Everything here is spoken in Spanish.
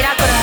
mira, corazón.